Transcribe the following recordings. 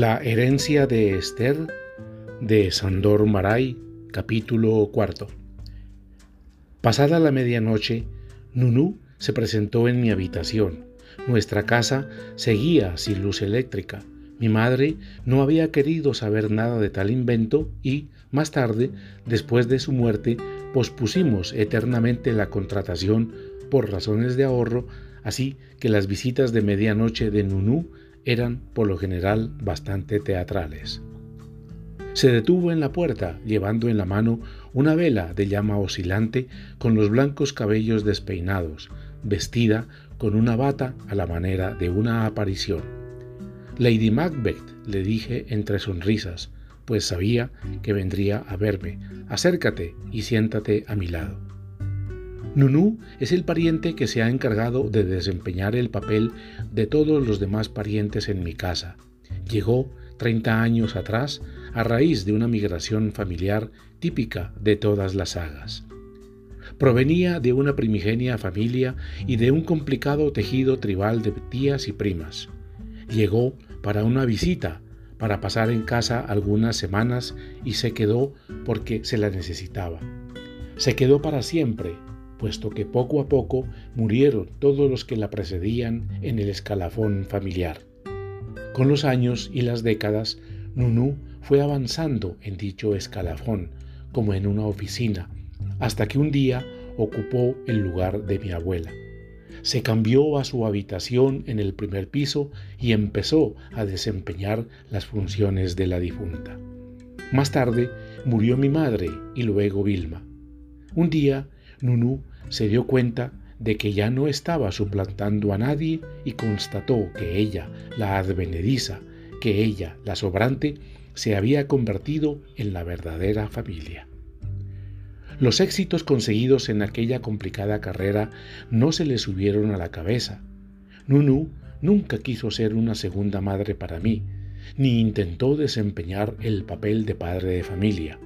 La herencia de Esther de Sandor Maray, capítulo cuarto. Pasada la medianoche, Nunú se presentó en mi habitación. Nuestra casa seguía sin luz eléctrica. Mi madre no había querido saber nada de tal invento y, más tarde, después de su muerte, pospusimos eternamente la contratación por razones de ahorro, así que las visitas de medianoche de Nunú eran por lo general bastante teatrales. Se detuvo en la puerta, llevando en la mano una vela de llama oscilante con los blancos cabellos despeinados, vestida con una bata a la manera de una aparición. Lady Macbeth, le dije entre sonrisas, pues sabía que vendría a verme. Acércate y siéntate a mi lado. Nunú es el pariente que se ha encargado de desempeñar el papel de todos los demás parientes en mi casa. Llegó 30 años atrás a raíz de una migración familiar típica de todas las sagas. Provenía de una primigenia familia y de un complicado tejido tribal de tías y primas. Llegó para una visita, para pasar en casa algunas semanas y se quedó porque se la necesitaba. Se quedó para siempre puesto que poco a poco murieron todos los que la precedían en el escalafón familiar. Con los años y las décadas, Nunú fue avanzando en dicho escalafón, como en una oficina, hasta que un día ocupó el lugar de mi abuela. Se cambió a su habitación en el primer piso y empezó a desempeñar las funciones de la difunta. Más tarde murió mi madre y luego Vilma. Un día, Nunú se dio cuenta de que ya no estaba suplantando a nadie y constató que ella, la advenediza, que ella, la sobrante, se había convertido en la verdadera familia. Los éxitos conseguidos en aquella complicada carrera no se le subieron a la cabeza. Nunu nunca quiso ser una segunda madre para mí, ni intentó desempeñar el papel de padre de familia.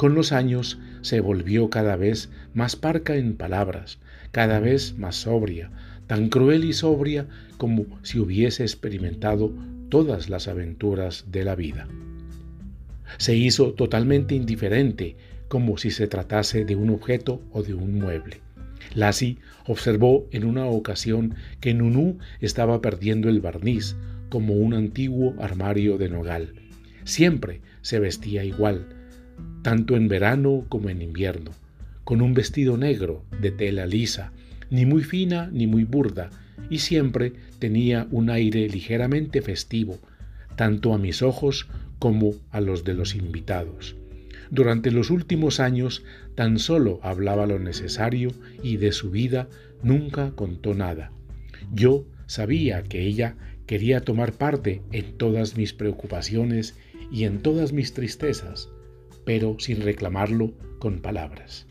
Con los años se volvió cada vez más parca en palabras, cada vez más sobria, tan cruel y sobria como si hubiese experimentado todas las aventuras de la vida. Se hizo totalmente indiferente, como si se tratase de un objeto o de un mueble. Lassie observó en una ocasión que Nunú estaba perdiendo el barniz, como un antiguo armario de nogal. Siempre se vestía igual, tanto en verano como en invierno, con un vestido negro de tela lisa, ni muy fina ni muy burda, y siempre tenía un aire ligeramente festivo, tanto a mis ojos como a los de los invitados. Durante los últimos años tan solo hablaba lo necesario y de su vida nunca contó nada. Yo sabía que ella quería tomar parte en todas mis preocupaciones y en todas mis tristezas, pero sin reclamarlo con palabras.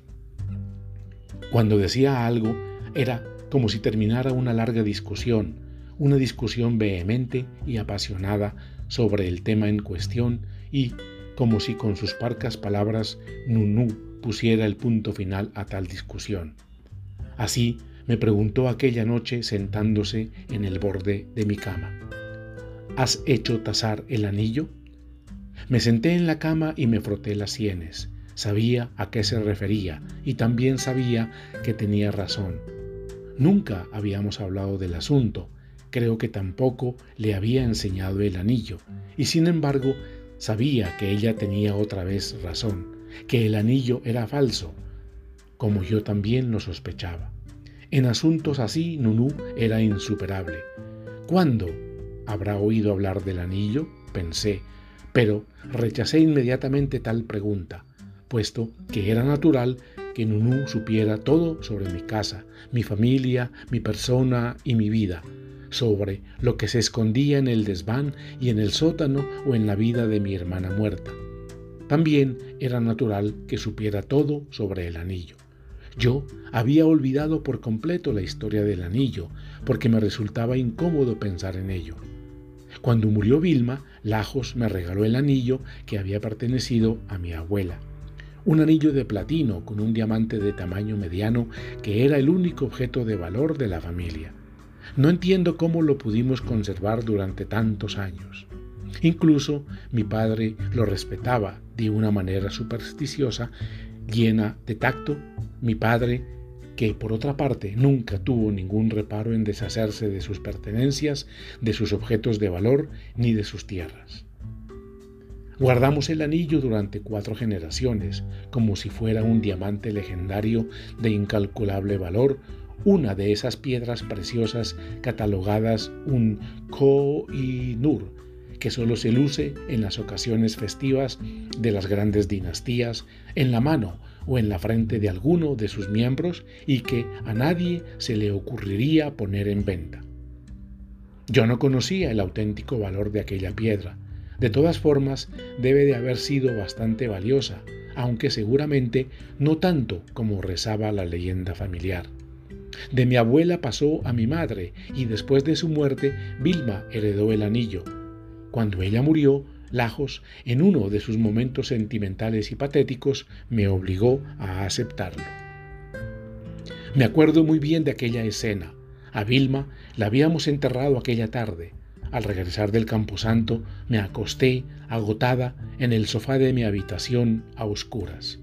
Cuando decía algo era como si terminara una larga discusión, una discusión vehemente y apasionada sobre el tema en cuestión y como si con sus parcas palabras Nunú pusiera el punto final a tal discusión. Así me preguntó aquella noche sentándose en el borde de mi cama. ¿Has hecho tasar el anillo? Me senté en la cama y me froté las sienes. Sabía a qué se refería y también sabía que tenía razón. Nunca habíamos hablado del asunto, creo que tampoco le había enseñado el anillo, y sin embargo sabía que ella tenía otra vez razón, que el anillo era falso, como yo también lo sospechaba. En asuntos así Nunú era insuperable. ¿Cuándo habrá oído hablar del anillo? pensé, pero rechacé inmediatamente tal pregunta, puesto que era natural que Nunú supiera todo sobre mi casa, mi familia, mi persona y mi vida, sobre lo que se escondía en el desván y en el sótano o en la vida de mi hermana muerta. También era natural que supiera todo sobre el anillo. Yo había olvidado por completo la historia del anillo, porque me resultaba incómodo pensar en ello. Cuando murió Vilma, Lajos me regaló el anillo que había pertenecido a mi abuela. Un anillo de platino con un diamante de tamaño mediano que era el único objeto de valor de la familia. No entiendo cómo lo pudimos conservar durante tantos años. Incluso mi padre lo respetaba de una manera supersticiosa, llena de tacto. Mi padre, que por otra parte nunca tuvo ningún reparo en deshacerse de sus pertenencias, de sus objetos de valor, ni de sus tierras. Guardamos el anillo durante cuatro generaciones, como si fuera un diamante legendario de incalculable valor, una de esas piedras preciosas catalogadas un Koh-i-Nur, que solo se luce en las ocasiones festivas de las grandes dinastías, en la mano o en la frente de alguno de sus miembros y que a nadie se le ocurriría poner en venta. Yo no conocía el auténtico valor de aquella piedra, de todas formas, debe de haber sido bastante valiosa, aunque seguramente no tanto como rezaba la leyenda familiar. De mi abuela pasó a mi madre y después de su muerte Vilma heredó el anillo. Cuando ella murió, Lajos, en uno de sus momentos sentimentales y patéticos, me obligó a aceptarlo. Me acuerdo muy bien de aquella escena. A Vilma la habíamos enterrado aquella tarde. Al regresar del camposanto, me acosté, agotada, en el sofá de mi habitación a oscuras.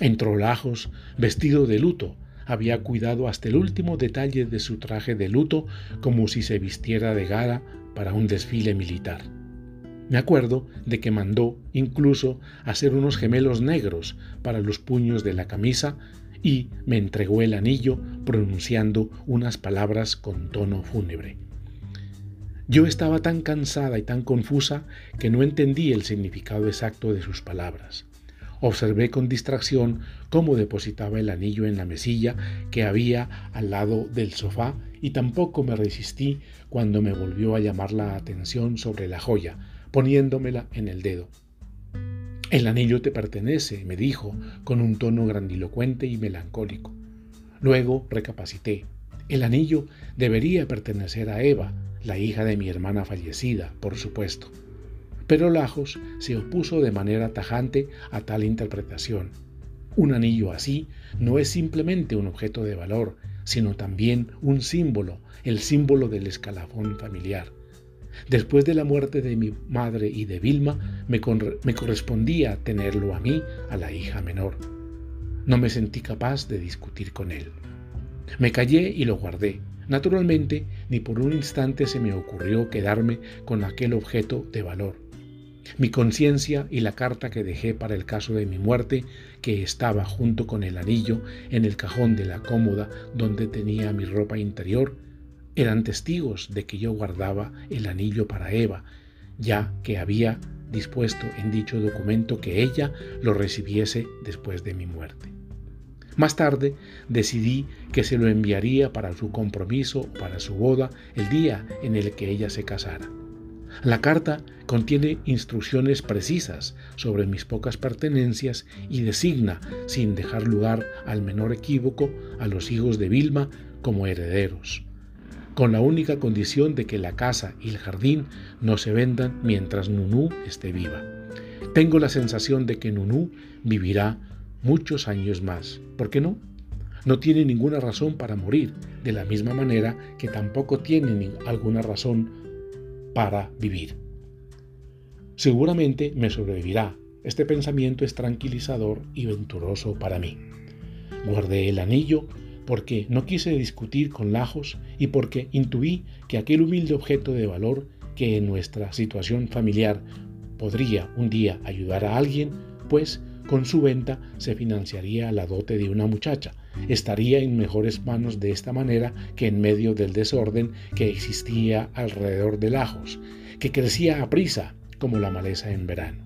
Entró Lajos, vestido de luto, había cuidado hasta el último detalle de su traje de luto como si se vistiera de gala para un desfile militar. Me acuerdo de que mandó incluso hacer unos gemelos negros para los puños de la camisa y me entregó el anillo pronunciando unas palabras con tono fúnebre. Yo estaba tan cansada y tan confusa que no entendí el significado exacto de sus palabras. Observé con distracción cómo depositaba el anillo en la mesilla que había al lado del sofá y tampoco me resistí cuando me volvió a llamar la atención sobre la joya, poniéndomela en el dedo. El anillo te pertenece, me dijo, con un tono grandilocuente y melancólico. Luego recapacité. El anillo debería pertenecer a Eva, la hija de mi hermana fallecida, por supuesto. Pero Lajos se opuso de manera tajante a tal interpretación. Un anillo así no es simplemente un objeto de valor, sino también un símbolo, el símbolo del escalafón familiar. Después de la muerte de mi madre y de Vilma, me, me, correspondía tenerlo a mí, a la hija menor. No me sentí capaz de discutir con él. Me callé y lo guardé, Naturalmente, ni por un instante se me ocurrió quedarme con aquel objeto de valor. Mi conciencia y la carta que dejé para el caso de mi muerte, que estaba junto con el anillo en el cajón de la cómoda donde tenía mi ropa interior, eran testigos de que yo guardaba el anillo para Eva, ya que había dispuesto en dicho documento que ella lo recibiese después de mi muerte. Más tarde decidí que se lo enviaría para su compromiso para su boda el día en el que ella se casara. La carta contiene instrucciones precisas sobre mis pocas pertenencias y designa, sin dejar lugar al menor equívoco, a los hijos de Vilma como herederos, con la única condición de que la casa y el jardín no se vendan mientras Nunú esté viva. Tengo la sensación de que Nunú vivirá muchos años más. ¿Por qué no? No tiene ninguna razón para morir, de la misma manera que tampoco tiene alguna razón para vivir. Seguramente me sobrevivirá. Este pensamiento es tranquilizador y venturoso para mí. Guardé el anillo porque no quise discutir con Lajos y porque intuí que aquel humilde objeto de valor que en nuestra situación familiar podría un día ayudar a alguien, pues con su venta se financiaría la dote de una muchacha. Estaría en mejores manos de esta manera que en medio del desorden que existía alrededor de Lajos, que crecía a prisa como la maleza en verano.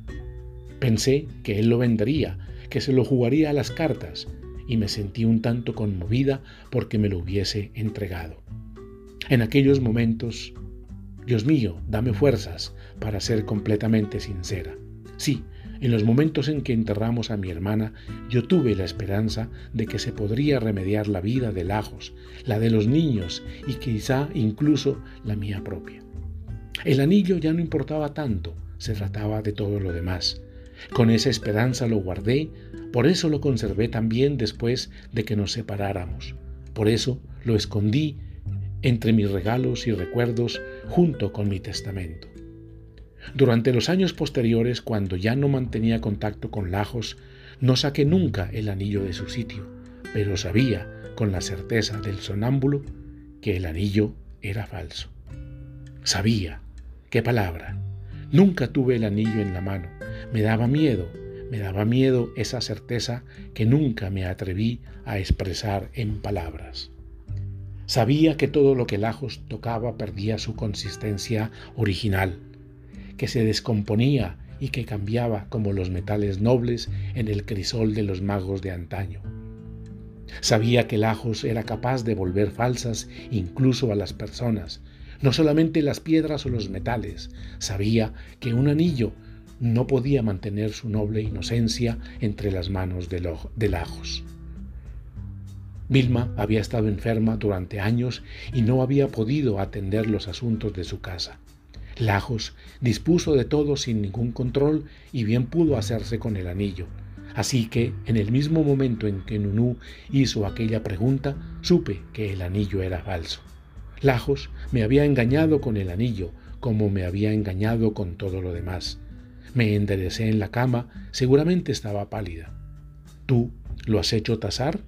Pensé que él lo vendería, que se lo jugaría a las cartas, y me sentí un tanto conmovida porque me lo hubiese entregado. En aquellos momentos, Dios mío, dame fuerzas para ser completamente sincera. Sí, en los momentos en que enterramos a mi hermana, yo tuve la esperanza de que se podría remediar la vida de Lajos, la de los niños y quizá incluso la mía propia. El anillo ya no importaba tanto, se trataba de todo lo demás. Con esa esperanza lo guardé, por eso lo conservé también después de que nos separáramos. Por eso lo escondí entre mis regalos y recuerdos junto con mi testamento. Durante los años posteriores, cuando ya no mantenía contacto con Lajos, no saqué nunca el anillo de su sitio, pero sabía, con la certeza del sonámbulo, que el anillo era falso. Sabía, qué palabra. Nunca tuve el anillo en la mano. Me daba miedo, me daba miedo esa certeza que nunca me atreví a expresar en palabras. Sabía que todo lo que Lajos tocaba perdía su consistencia original, que se descomponía y que cambiaba como los metales nobles en el crisol de los magos de antaño. Sabía que Lajos era capaz de volver falsas incluso a las personas, no solamente las piedras o los metales. Sabía que un anillo no podía mantener su noble inocencia entre las manos de, de Lajos. Vilma había estado enferma durante años y no había podido atender los asuntos de su casa. Lajos dispuso de todo sin ningún control y bien pudo hacerse con el anillo. Así que, en el mismo momento en que Nunú hizo aquella pregunta, supe que el anillo era falso. Lajos me había engañado con el anillo, como me había engañado con todo lo demás. Me enderecé en la cama, seguramente estaba pálida. ¿Tú lo has hecho tasar?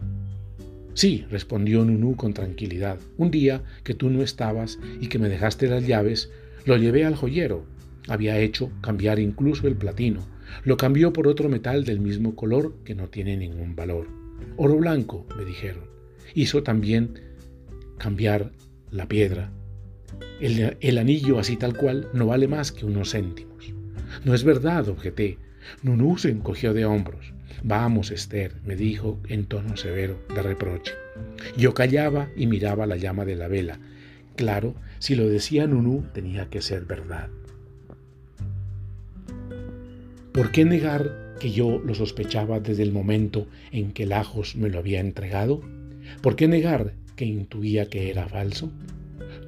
Sí, respondió Nunú con tranquilidad. Un día que tú no estabas y que me dejaste las llaves, lo llevé al joyero. Había hecho cambiar incluso el platino. Lo cambió por otro metal del mismo color que no tiene ningún valor. Oro blanco, me dijeron. Hizo también cambiar la piedra. El, el, anillo así tal cual no vale más que unos céntimos. No es verdad, objeté. Nunú se encogió de hombros. Vamos, Esther, me dijo en tono severo de reproche. Yo callaba y miraba la llama de la vela. Claro, si lo decía Nunú, tenía que ser verdad. ¿Por qué negar que yo lo sospechaba desde el momento en que Lajos me lo había entregado? ¿Por qué negar que intuía que era falso?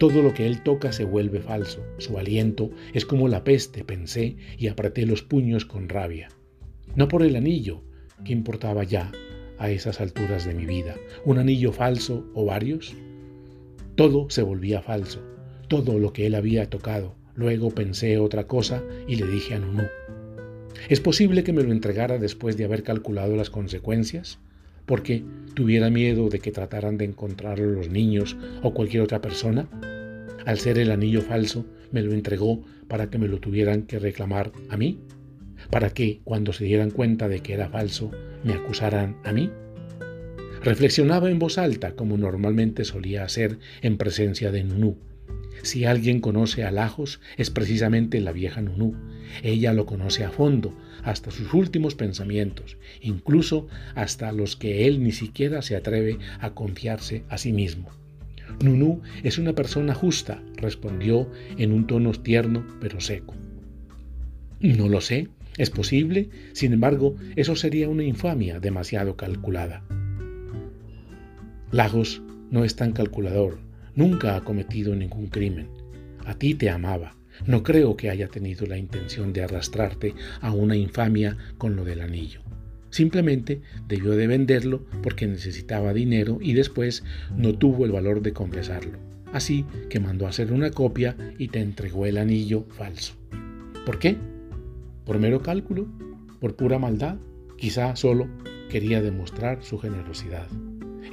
Todo lo que él toca se vuelve falso. Su aliento es como la peste, pensé, y apreté los puños con rabia. No por el anillo, ¿Qué importaba ya a esas alturas de mi vida? ¿Un anillo falso o varios? Todo se volvía falso, todo lo que él había tocado. Luego pensé otra cosa y le dije a Nunú. ¿Es posible que me lo entregara después de haber calculado las consecuencias? ¿Porque tuviera miedo de que trataran de encontrarlo los niños o cualquier otra persona? Al ser el anillo falso, me lo entregó para que me lo tuvieran que reclamar a mí para que, cuando se dieran cuenta de que era falso, me acusaran a mí? Reflexionaba en voz alta, como normalmente solía hacer en presencia de Nunú. Si alguien conoce a Lajos, es precisamente la vieja Nunú. Ella lo conoce a fondo, hasta sus últimos pensamientos, incluso hasta los que él ni siquiera se atreve a confiarse a sí mismo. Nunú es una persona justa, respondió en un tono tierno pero seco. No lo sé, es posible, sin embargo, eso sería una infamia demasiado calculada. Lagos no es tan calculador, nunca ha cometido ningún crimen. A ti te amaba. No creo que haya tenido la intención de arrastrarte a una infamia con lo del anillo. Simplemente debió de venderlo porque necesitaba dinero y después no tuvo el valor de confesarlo. Así que mandó a hacer una copia y te entregó el anillo falso. ¿Por qué? por mero cálculo, por pura maldad, quizá solo quería demostrar su generosidad.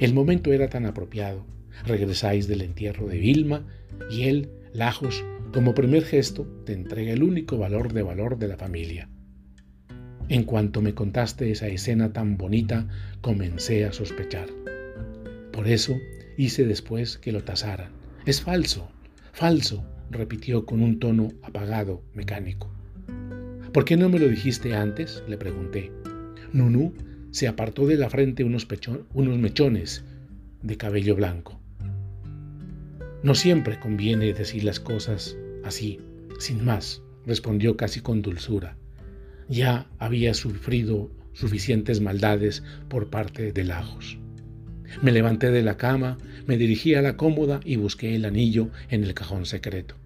El momento era tan apropiado. Regresáis del entierro de Vilma y él, Lajos, como primer gesto, te entrega el único valor de valor de la familia. En cuanto me contaste esa escena tan bonita, comencé a sospechar. Por eso hice después que lo tasaran. Es falso, falso, repitió con un tono apagado, mecánico. ¿Por qué no me lo dijiste antes? le pregunté. Nunú se apartó de la frente unos, unos mechones de cabello blanco. No siempre conviene decir las cosas así, sin más, respondió casi con dulzura. Ya había sufrido suficientes maldades por parte de Lajos. Me levanté de la cama, me dirigí a la cómoda y busqué el anillo en el cajón secreto.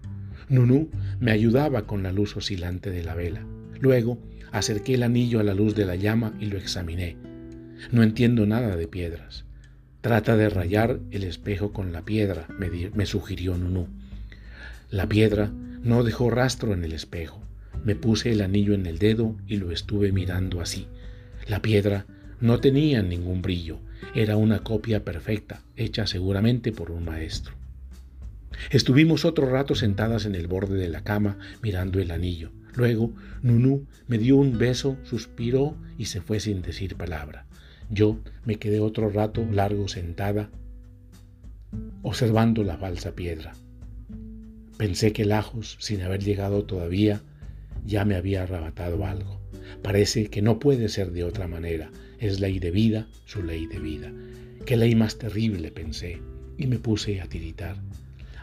Nunú me ayudaba con la luz oscilante de la vela. Luego acerqué el anillo a la luz de la llama y lo examiné. No entiendo nada de piedras. Trata de rayar el espejo con la piedra, me, sugirió Nunú. La piedra no dejó rastro en el espejo. Me puse el anillo en el dedo y lo estuve mirando así. La piedra no tenía ningún brillo, era una copia perfecta, hecha seguramente por un maestro. Estuvimos otro rato sentadas en el borde de la cama mirando el anillo. Luego, Nunú me dio un beso, suspiró y se fue sin decir palabra. Yo me quedé otro rato largo sentada, observando la falsa piedra. Pensé que Lajos, sin haber llegado todavía, ya me había arrebatado algo. Parece que no puede ser de otra manera. Es ley de vida, su ley de vida. Qué ley más terrible, pensé, y me puse a tiritar.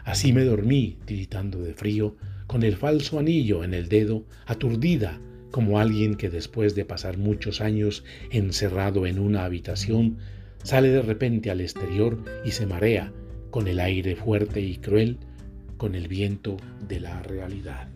Así me dormí, tiritando de frío, con el falso anillo en el dedo, aturdida como alguien que después de pasar muchos años encerrado en una habitación, sale de repente al exterior y se marea con el aire fuerte y cruel, con el viento de la realidad.